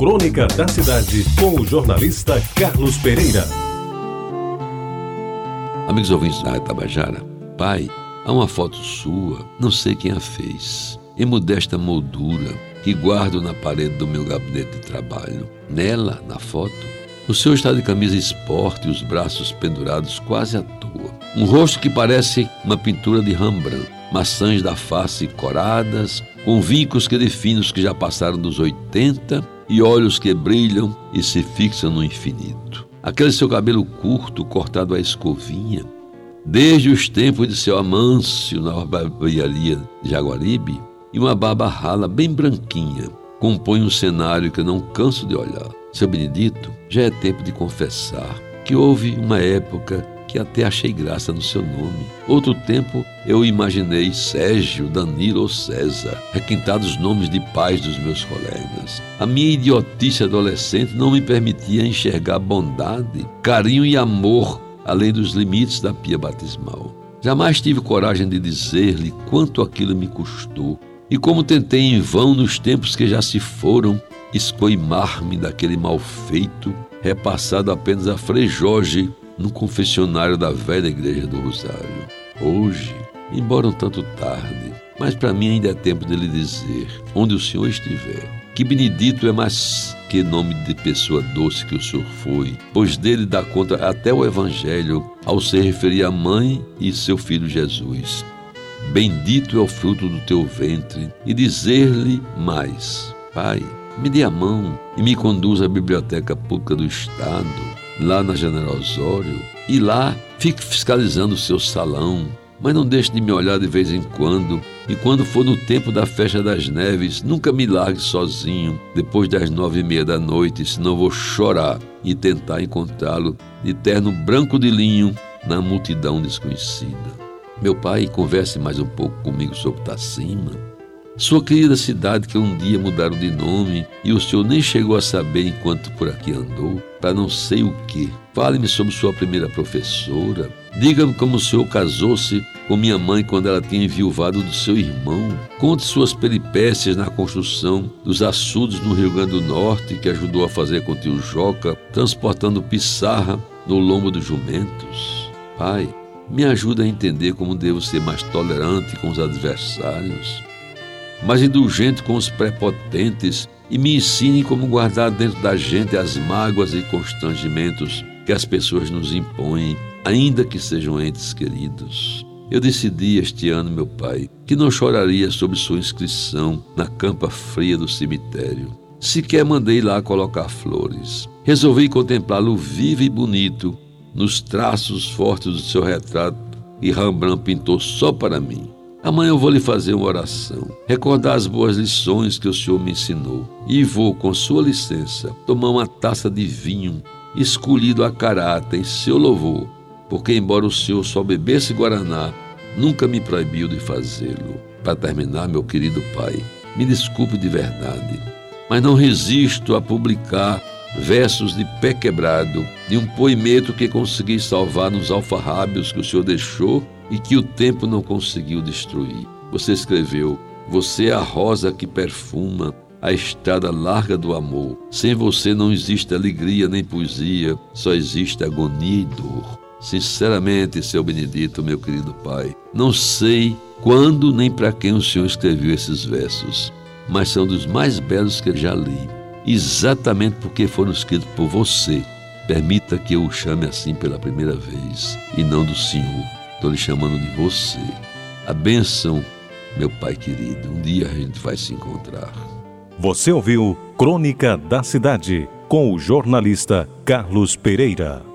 Crônica da Cidade, com o jornalista Carlos Pereira. Amigos ouvintes da Tabajara, pai, há uma foto sua, não sei quem a fez, em modesta moldura, que guardo na parede do meu gabinete de trabalho. Nela, na foto, o senhor está de camisa esporte e os braços pendurados quase à toa. Um rosto que parece uma pintura de Rembrandt, maçãs da face coradas, com vincos que definem os que já passaram dos 80 e olhos que brilham e se fixam no infinito. Aquele seu cabelo curto, cortado à escovinha, desde os tempos de seu Amâncio na barbearia de Jaguaribe, e uma barba rala bem branquinha, compõe um cenário que eu não canso de olhar. Seu Benedito, já é tempo de confessar que houve uma época que até achei graça no seu nome. Outro tempo eu imaginei Sérgio, Danilo ou César, requintados nomes de pais dos meus colegas. A minha idiotice adolescente não me permitia enxergar bondade, carinho e amor além dos limites da pia batismal. Jamais tive coragem de dizer-lhe quanto aquilo me custou e como tentei em vão nos tempos que já se foram escoimar-me daquele mal feito, repassado apenas a Frei Jorge no confessionário da velha igreja do Rosário. Hoje, embora um tanto tarde, mas para mim ainda é tempo de lhe dizer, onde o senhor estiver, que Benedito é mais que nome de pessoa doce que o senhor foi, pois dele dá conta até o Evangelho ao se referir à mãe e seu filho Jesus. Bendito é o fruto do teu ventre, e dizer-lhe mais: Pai, me dê a mão e me conduz à Biblioteca Pública do Estado, lá na General Osório, e lá fique fiscalizando o seu salão, mas não deixe de me olhar de vez em quando, e quando for no tempo da festa das neves, nunca me largue sozinho, depois das nove e meia da noite, senão vou chorar e tentar encontrá-lo de terno branco de linho na multidão desconhecida. Meu pai, converse mais um pouco comigo sobre Tacima. Sua querida cidade que um dia mudaram de nome e o senhor nem chegou a saber enquanto por aqui andou, para não sei o que. Fale-me sobre sua primeira professora. Diga-me como o senhor casou-se com minha mãe quando ela tinha enviuvado do seu irmão. Conte suas peripécias na construção dos açudes no Rio Grande do Norte que ajudou a fazer com o tio Joca, transportando pissarra no lombo dos jumentos. Pai, me ajuda a entender como devo ser mais tolerante com os adversários, mais indulgente com os prepotentes e me ensine como guardar dentro da gente as mágoas e constrangimentos que as pessoas nos impõem, ainda que sejam entes queridos. Eu decidi este ano, meu pai, que não choraria sobre sua inscrição na campa fria do cemitério. Sequer mandei lá colocar flores. Resolvi contemplá-lo vivo e bonito nos traços fortes do seu retrato e Rembrandt pintou só para mim. Amanhã eu vou lhe fazer uma oração, recordar as boas lições que o Senhor me ensinou e vou, com sua licença, tomar uma taça de vinho escolhido a caráter em seu louvor, porque, embora o Senhor só bebesse Guaraná, nunca me proibiu de fazê-lo. Para terminar, meu querido Pai, me desculpe de verdade, mas não resisto a publicar versos de pé quebrado, de um poemeto que consegui salvar nos alfarrábios que o Senhor deixou e que o tempo não conseguiu destruir. Você escreveu: Você é a rosa que perfuma a estrada larga do amor. Sem você não existe alegria nem poesia, só existe agonia e dor. Sinceramente, seu Benedito, meu querido Pai, não sei quando nem para quem o Senhor escreveu esses versos, mas são dos mais belos que já li exatamente porque foram escritos por você. Permita que eu o chame assim pela primeira vez e não do Senhor. Estou lhe chamando de você. A bênção, meu Pai querido. Um dia a gente vai se encontrar. Você ouviu Crônica da Cidade com o jornalista Carlos Pereira.